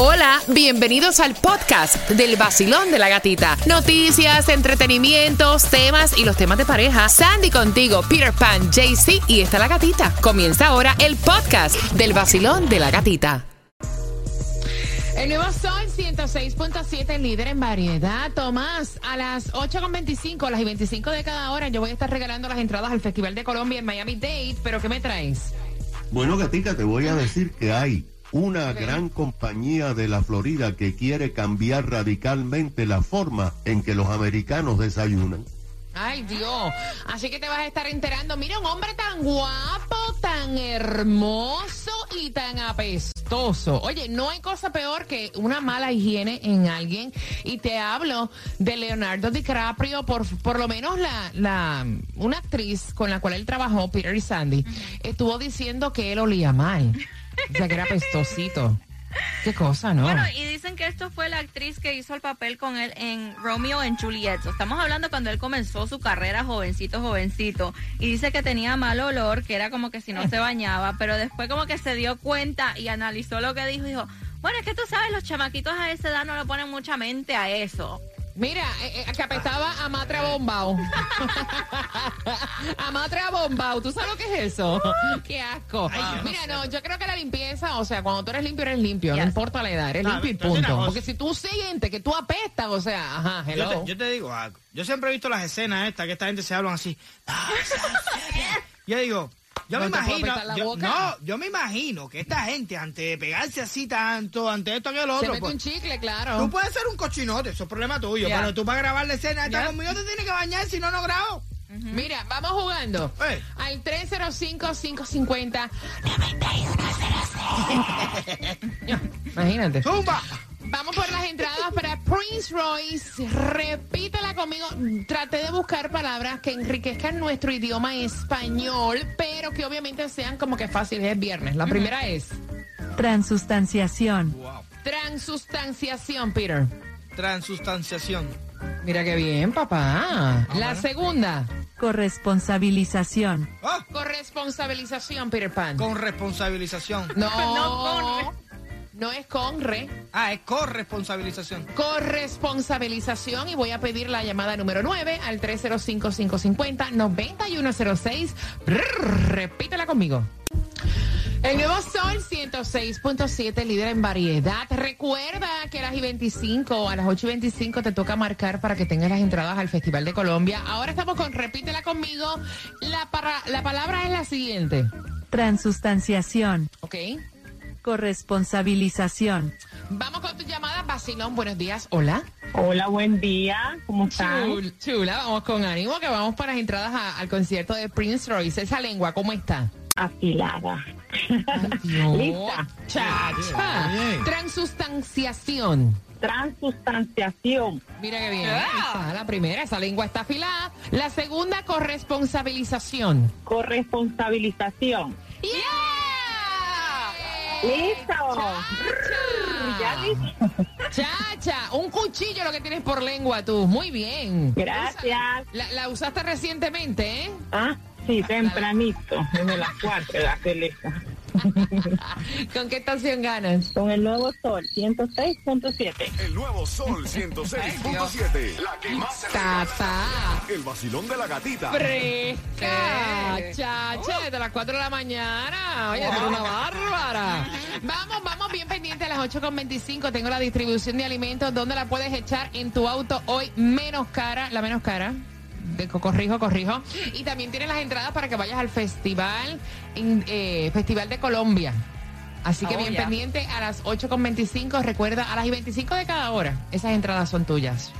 Hola, bienvenidos al podcast del vacilón de la gatita. Noticias, entretenimientos, temas y los temas de pareja. Sandy contigo, Peter Pan, JC y está la gatita. Comienza ahora el podcast del vacilón de la gatita. El nuevo Sol 106.7, líder en variedad. Tomás, a las 8.25, a las 25 de cada hora, yo voy a estar regalando las entradas al Festival de Colombia en Miami Dade. ¿Pero qué me traes? Bueno, gatita, te voy a decir que hay una gran compañía de la Florida que quiere cambiar radicalmente la forma en que los americanos desayunan. Ay, Dios. Así que te vas a estar enterando. Mira, un hombre tan guapo, tan hermoso y tan apestoso. Oye, no hay cosa peor que una mala higiene en alguien. Y te hablo de Leonardo DiCaprio, por, por lo menos la, la, una actriz con la cual él trabajó, Peter y Sandy, estuvo diciendo que él olía mal. O sea, que era apestosito. Qué cosa, ¿no? Bueno, y dicen que esto fue la actriz que hizo el papel con él en Romeo en Juliet. Estamos hablando cuando él comenzó su carrera jovencito, jovencito. Y dice que tenía mal olor, que era como que si no se bañaba, pero después como que se dio cuenta y analizó lo que dijo y dijo, bueno, es que tú sabes, los chamaquitos a esa edad no le ponen mucha mente a eso. Mira, eh, eh, que apestaba a matre bombao. a matre bombao. ¿Tú sabes lo que es eso? Qué asco. Mira, no, yo creo que la limpieza, o sea, cuando tú eres limpio, eres limpio. No importa la edad, eres limpio y punto. Porque si tú sientes que tú apestas, o sea, ajá, hello. Yo te, yo te digo algo. Yo siempre he visto las escenas estas, que esta gente se hablan así. Yo digo, yo me ¿No te puedo imagino, yo, no, yo me imagino que esta gente, antes de pegarse así tanto, ante esto que Se otro, mete pues, un chicle, claro. tú puedes ser un cochinote, eso es problema tuyo, pero tú para grabar la escena esta Ya. conmigo te tienes que bañar, si no, no grabo. Mira, vamos jugando. Eh. Al 305-550. Imagínate. ¡Zumba! Vamos por las entradas para Prince Royce. Repítela conmigo. Traté de buscar palabras que enriquezcan nuestro idioma español, pero que obviamente sean como que fáciles. Es viernes. La primera es Transustanciación. transustanciación, Peter. Transustanciación. Mira qué bien, papá. La segunda, Corresponsabilización. Ah, corresponsabilización, Peter Pan. con responsabilización. No, No, no es con re. Ah, es corresponsabilización. corresponsabilización y voy a pedir la llamada número 9 al 305-550-9106. Brrr, Repítela conmigo. El nuevo Sol 106.7, líder en variedad. Recuerda que a las y 25, a las 8 y 25 te toca marcar para que tengas las entradas al Festival de Colombia. Ahora estamos con Repítela conmigo. La, para- la palabra es la siguiente. Transustanciación. ¿Ok? Corresponsabilización. Vamos con tu llamada, Basilón. Buenos días. Hola. Hola, buen día. ¿Cómo están? Chul- chula, vamos con ánimo que vamos para las entradas a- al concierto de Prince Royce. Esa lengua, ¿cómo está? Afilada. Lista. Chacha. Bien. Transustanciación. Transustanciación. Mira qué bien. Está la primera, esa lengua está afilada. La segunda, corresponsabilización. Corresponsabilización. ¡Yeah! ¡Listo! Ya listo. Chacha, un cuchillo lo que tienes por lengua tú. Muy bien. Gracias. La, la usaste recientemente, ¿eh? Ah, sí, tempranito. Desde las cuatro la celesta. ¿Con qué estación ganas? Con el nuevo sol, 106.7. El nuevo Sol 106.7. La que más se. Tata. El vacilón de la gatita. Fresca, chacha, desde las 4 de la mañana. Oye, eres una bárbara. Vamos, vamos bien pendiente a las 8.25. Tengo la distribución de alimentos donde la puedes echar en tu auto hoy menos cara, la menos cara. De, co- corrijo, corrijo. Y también tienes las entradas para que vayas al festival, eh, Festival de Colombia. Así que Oh, bien ya. pendiente a las 8.25. Recuerda, a las y 25 de cada hora. Esas entradas son tuyas.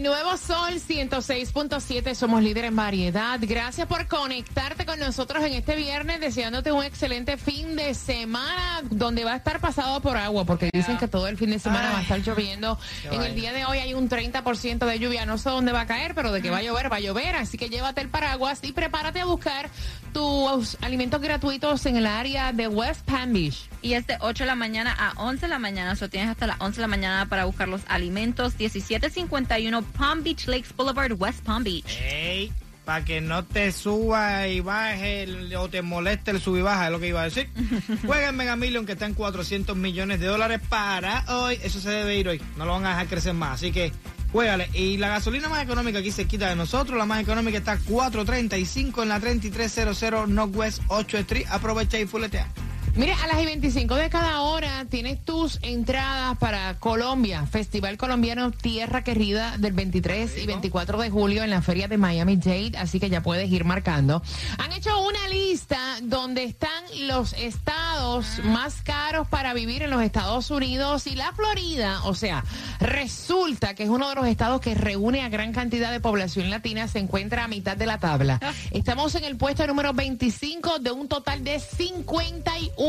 El nuevo Sol 106.7 somos líder en variedad. Gracias por conectarte con nosotros en este viernes, deseándote un excelente fin de semana donde va a estar pasado por agua, porque dicen que todo el fin de semana va a estar lloviendo. En el día de hoy hay un 30% de lluvia, no sé dónde va a caer, pero de que va a llover, va a llover. Así que llévate el paraguas y prepárate a buscar tus alimentos gratuitos en el área de West Palm Beach. Y es de 8 de la mañana a 11 de la mañana. O tienes hasta las 11 de la mañana para buscar los alimentos. 1751 Palm Beach Lakes Boulevard, West Palm Beach. Ey, para que no te suba y baje el- o te moleste el sub y baja, es lo que iba a decir. Juega en Mega Million que está en 400 millones de dólares para hoy. Eso se debe ir hoy. No lo van a dejar crecer más. Así que juégale. Y la gasolina más económica aquí se quita de nosotros. La más económica está 4.35 en la 3300 Northwest 8 Street. Aprovecha y fuletea. Mira, a las y 25 de cada hora tienes tus entradas para Colombia, Festival Colombiano Tierra Querida del 23 y 24 de julio en la feria de Miami Dade, así que ya puedes ir marcando. Han hecho una lista donde están los estados más caros para vivir en los Estados Unidos y la Florida, o sea, resulta que es uno de los estados que reúne a gran cantidad de población latina, se encuentra a mitad de la tabla. Estamos en el puesto número 25 de un total de 51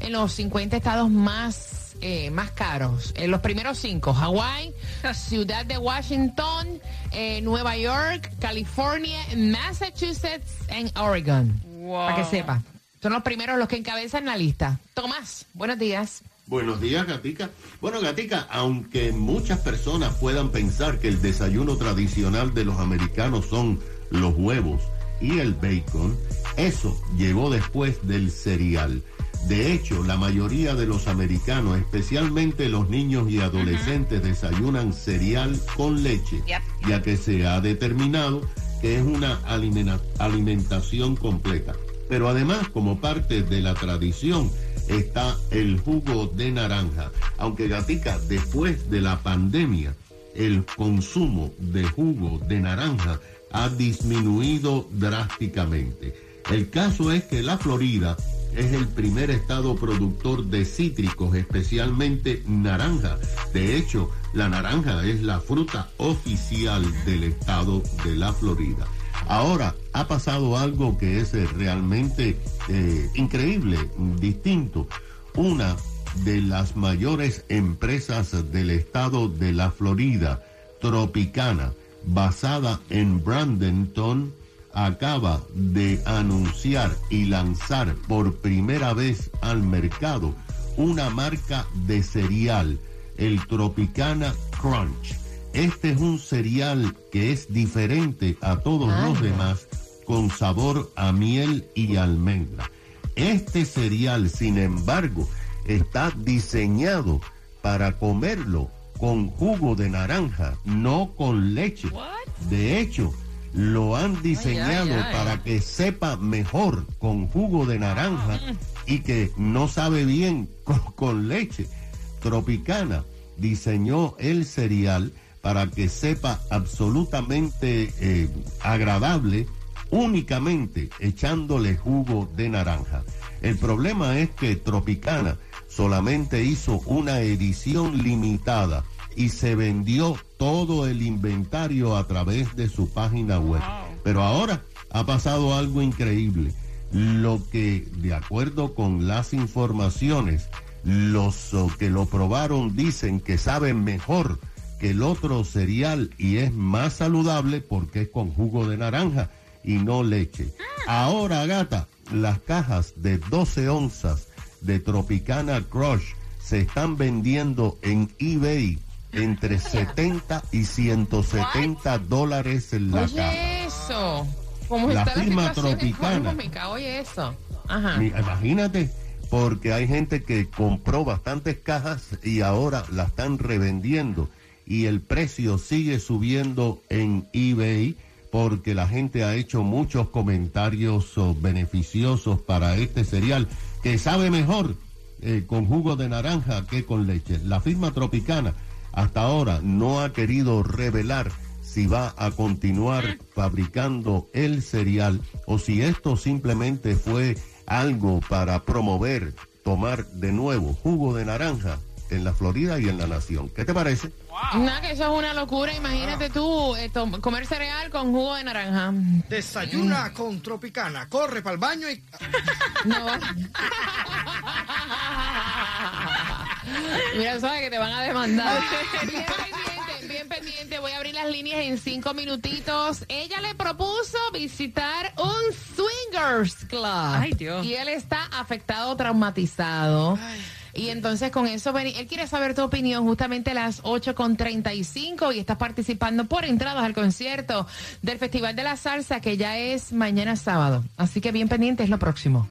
en los 50 estados más, eh, más caros. En los primeros cinco, Hawái, Ciudad de Washington, eh, Nueva York, California, Massachusetts y Oregon. Wow. Para que sepa. Son los primeros los que encabezan la lista. Tomás, buenos días. Buenos días, Gatica. Bueno, Gatica, aunque muchas personas puedan pensar que el desayuno tradicional de los americanos son los huevos y el bacon, eso llegó después del cereal. De hecho, la mayoría de los americanos, especialmente los niños y adolescentes, desayunan cereal con leche, Yep. ya que se ha determinado que es una alimentación completa. Pero además, como parte de la tradición, está el jugo de naranja. Aunque Gatica, después de la pandemia, el consumo de jugo de naranja ha disminuido drásticamente. El caso es que la Florida es el primer estado productor de cítricos, especialmente naranja. De hecho, la naranja es la fruta oficial del estado de la Florida. Ahora ha pasado algo que es eh, realmente eh, increíble, distinto. Una de las mayores empresas del estado de la Florida, Tropicana, basada en Brandenton, acaba de anunciar y lanzar por primera vez al mercado una marca de cereal, el Tropicana Crunch. Este es un cereal que es diferente a todos los demás con sabor a miel y almendra. Este cereal, sin embargo, está diseñado para comerlo con jugo de naranja, no con leche. De hecho, lo han diseñado ay, ay. para que sepa mejor con jugo de naranja y que no sabe bien con, con leche. Tropicana diseñó el cereal para que sepa absolutamente eh, agradable únicamente echándole jugo de naranja. El problema es que Tropicana solamente hizo una edición limitada y se vendió todo el inventario a través de su página web. Pero ahora ha pasado algo increíble. Lo que, de acuerdo con las informaciones, los que lo probaron dicen que saben mejor que el otro cereal y es más saludable porque es con jugo de naranja y no leche. Ahora, gata, las cajas de 12 onzas de Tropicana Crush se están vendiendo en eBay entre 70 y 170 dólares en la caja. Oye, eso. ¿Cómo La está firma la Tropicana. económica? Oye, eso. Ajá. Imagínate, porque hay gente que compró bastantes cajas y ahora la están revendiendo y el precio sigue subiendo en eBay porque la gente ha hecho muchos comentarios oh, beneficiosos para este cereal que sabe mejor eh, con jugo de naranja que con leche. La firma Tropicana hasta ahora no ha querido revelar si va a continuar fabricando el cereal o si esto simplemente fue algo para promover tomar de nuevo jugo de naranja en la Florida y en la nación. ¿Qué te parece? Nada, que eso es una locura. Imagínate tú eh, comer cereal con jugo de naranja. Desayuna con Tropicana. Corre para el baño y... No. Mira, sabes que te van a demandar. Bien pendiente, bien pendiente. Voy a abrir las líneas en cinco minutitos. Ella le propuso visitar un swinger Swingers Club. Ay, Dios. Y él está afectado, traumatizado. Y entonces con eso, veni- él quiere saber tu opinión justamente a las 8.35 y estás participando por entradas al concierto del Festival de la Salsa que ya es mañana sábado. Así que bien pendiente es lo próximo.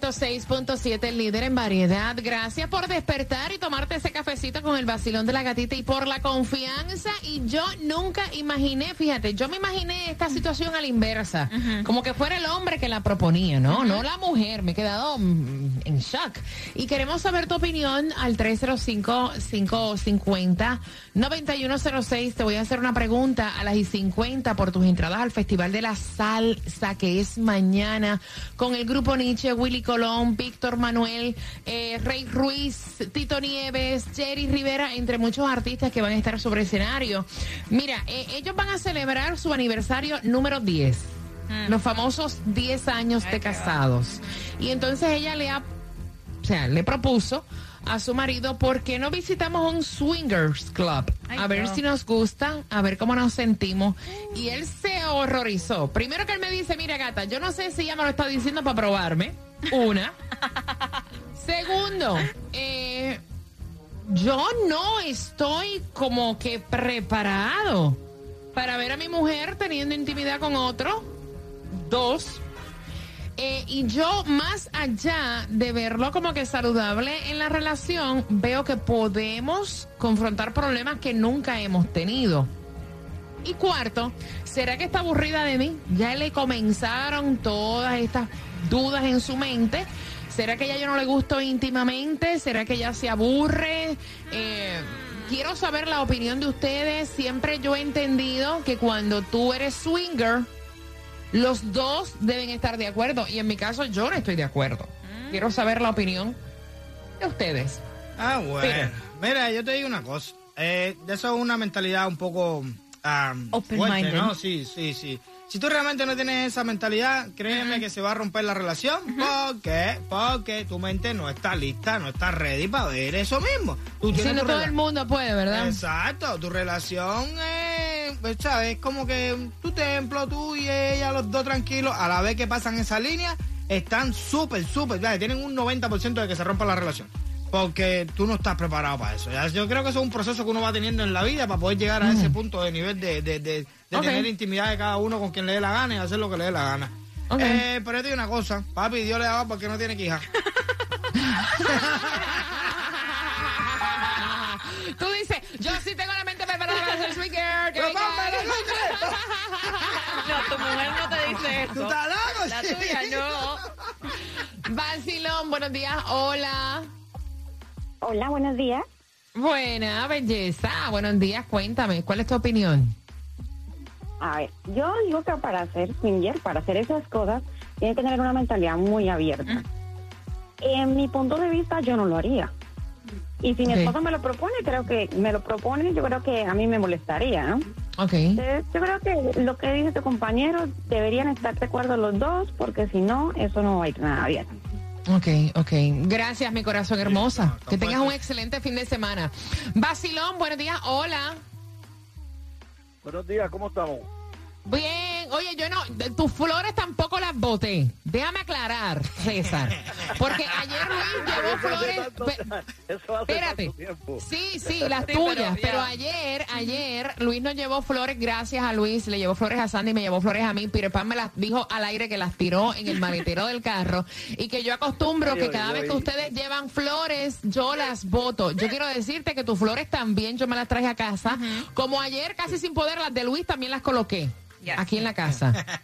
106.7, el líder en variedad. Gracias por despertar y tomarte ese cafecito con el vacilón de la gatita y por la confianza. Y yo nunca imaginé, fíjate, yo me imaginé esta situación a la inversa. Como que fuera el hombre que la proponía, ¿no? No la mujer. Me he quedado mm, en shock. Y queremos saber tu opinión al 305-550-9106. Te voy a hacer una pregunta a las y 50 por tus entradas al Festival de la Salsa, que es mañana, con el grupo Nietzsche, Willy Colón, Víctor Manuel, eh, Rey Ruiz, Tito Nieves, Jerry Rivera, entre muchos artistas que van a estar sobre escenario. Mira, eh, ellos van a celebrar su aniversario número 10. Los famosos 10 años de casados. Y entonces ella le ha o sea, le propuso a su marido, ¿por qué no visitamos un swingers club? Ay, a ver no. si nos gusta, a ver cómo nos sentimos. Y él se horrorizó. Primero que él me dice, mira gata, yo no sé si ella me lo está diciendo para probarme. Una. Segundo, eh, yo no estoy como que preparado para ver a mi mujer teniendo intimidad con otro. Dos. Eh, y yo, más allá de verlo como que saludable en la relación, veo que podemos confrontar problemas que nunca hemos tenido. Y cuarto, ¿será que está aburrida de mí? Ya le comenzaron todas estas dudas en su mente. ¿Será que ya yo no le gusto íntimamente? ¿Será que ya se aburre? Eh, quiero saber la opinión de ustedes. Siempre yo he entendido que cuando tú eres swinger, los dos deben estar de acuerdo. Y en mi caso yo no estoy de acuerdo. Quiero saber la opinión de ustedes. Ah, bueno. Mira. Mira, yo te digo una cosa. Eh, de eso es una mentalidad un poco fuerte, minded. ¿no? Sí, sí, sí. Si tú realmente no tienes esa mentalidad, créeme que se va a romper la relación. ¿Por qué? Porque tu mente no está lista, no está ready para ver eso mismo. Tú Si no todo el mundo puede, ¿verdad? Exacto, tu relación es, pues, ¿sabes? Es como que tu templo, tú y ella, los dos tranquilos, a la vez que pasan esa línea, están súper, súper, tienen un 90% de que se rompa la relación. Porque tú no estás preparado para eso. Ya, Yo creo que eso es un proceso que uno va teniendo en la vida para poder llegar a ese punto de nivel de, de, de- de tener intimidad de cada uno con quien le dé la gana y hacer lo que le dé la gana. Eh, pero yo te digo una cosa, papi, Dios le daba porque no tiene quija. Tú dices, yo sí tengo la mente preparada para ser swinger. que Pero, venga. papá, no, No, tu mujer no te dice ¿Tú eso. estás loco? La tuya no. Vacilón, buenos días, hola. Hola, buenos días. Buena, belleza. Buenos días, cuéntame, ¿cuál es tu opinión? A ver, yo digo que para ser swinger, para hacer esas cosas, tiene que tener una mentalidad muy abierta. En mi punto de vista, yo no lo haría. Y si mi esposo me lo propone, creo que me lo propone, yo creo que a mí me molestaría, ¿no? Ok. Entonces, yo creo que lo que dice tu compañero, deberían estar de acuerdo los dos, porque si no, eso no va a ir nada bien. Ok, ok. Gracias, mi corazón hermosa. que tengas un excelente fin de semana. Vacilón, buenos días, hola. Buenos días, ¿cómo estamos? Bien, oye, yo no, de- tus flores tampoco las boté. Déjame aclarar, César. Porque ayer Luis llevó flores. pe- Espérate. Sí, sí, las Sí, tuyas. pero ayer, ayer, Luis nos llevó flores, gracias a Luis, le llevó flores a Sandy, me llevó flores a mí. Peter Pan me las dijo al aire que las tiró en el maletero del carro. Y que yo acostumbro que cada vez que ustedes llevan flores, yo las voto. Yo quiero decirte que tus flores también yo me las traje a casa. Como ayer, casi sin poder, las de Luis también las coloqué. Yes. Aquí en la casa.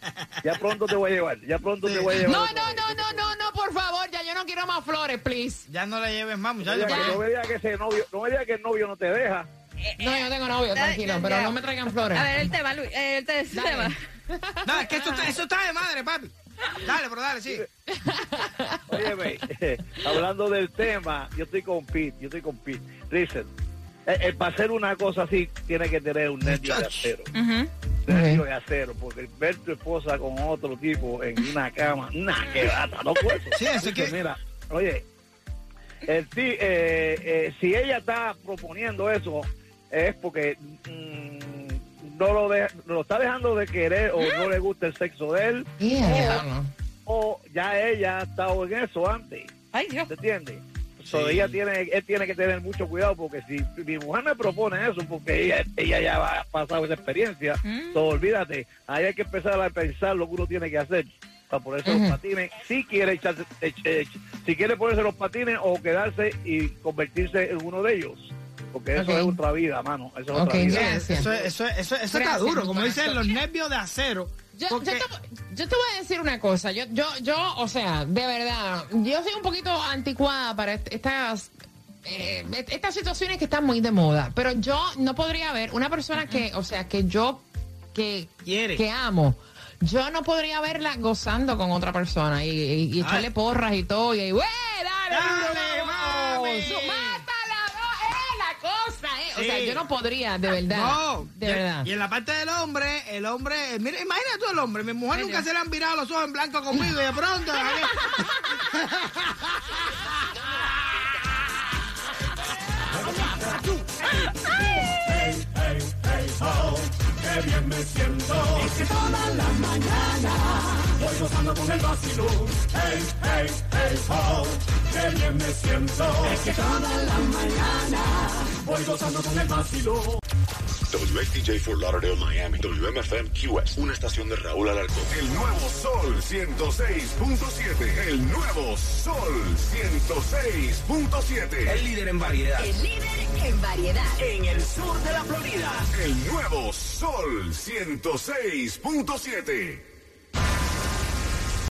Ya pronto te voy a llevar, ya pronto te voy a No, llevar. no, no, no, no, no, por favor, ya yo no quiero más flores, please. Ya no le lleves más, No muchachos. no me diga que ese novio, no me diga que el novio no te deja. No, yo tengo novio, tranquilo, ya, pero ya. no me traigan flores. A ver, el tema, Luis. eh, El Dale. tema. No, es que eso está, eso está de madre, papi. Dale, pero dale, sí. Óyeme, hablando del tema, yo estoy con Pete, yo estoy con Pete. Listen, eh, eh, para hacer una cosa así, tiene que tener un nervio de acero. Nervio de acero, porque ver tu esposa con otro tipo en una cama, nah, que bata, no puedo. Sí, Así que- Mira, oye, el ti, eh, eh, si ella está proponiendo eso, es porque mm, no lo, de- lo está dejando de querer o no le gusta el sexo de él, Yeah, o ya ella ha estado en eso antes. Ay, Dios. ¿Te entiendes? Ella tiene, él tiene que tener mucho cuidado porque si mi mujer me propone eso, porque ella, ella ya ha pasado esa experiencia, Mm. so, olvídate, ahí hay que empezar a pensar lo que uno tiene que hacer para ponerse los patines, si quiere echarse, ech- ech- si quiere ponerse los patines o quedarse y convertirse en uno de ellos, porque eso es otra vida, mano, eso es otra vida. gracias. Eso, eso, eso, eso está duro, como dicen los nervios de acero. Yo, Porque- yo, te, yo te voy a decir una cosa. Yo, yo, yo, o sea, de verdad, yo soy un poquito anticuada para est- estas, eh, est- estas situaciones que están muy de moda. Pero yo no podría ver una persona que, o sea, que yo, que, Quiere. que amo. Yo no podría verla gozando con otra persona y, y- y echarle porras y todo. Y, ¡Wey, dale, Dale, duro, vamos! mami! Sea, yo no podría, de verdad. No, de y- verdad. Y en la parte del hombre, el hombre, mira, imagínate tú el hombre, mi mujer nunca se le han virado los ojos en blanco conmigo y de pronto. WXTJ for Lauderdale, Miami. WMFM QS. Una estación de Raúl Alarcón. El nuevo Sol 106.7. El nuevo Sol 106.7. El líder en variedad. El líder en variedad. En el sur de la Florida. El nuevo Sol 106.7.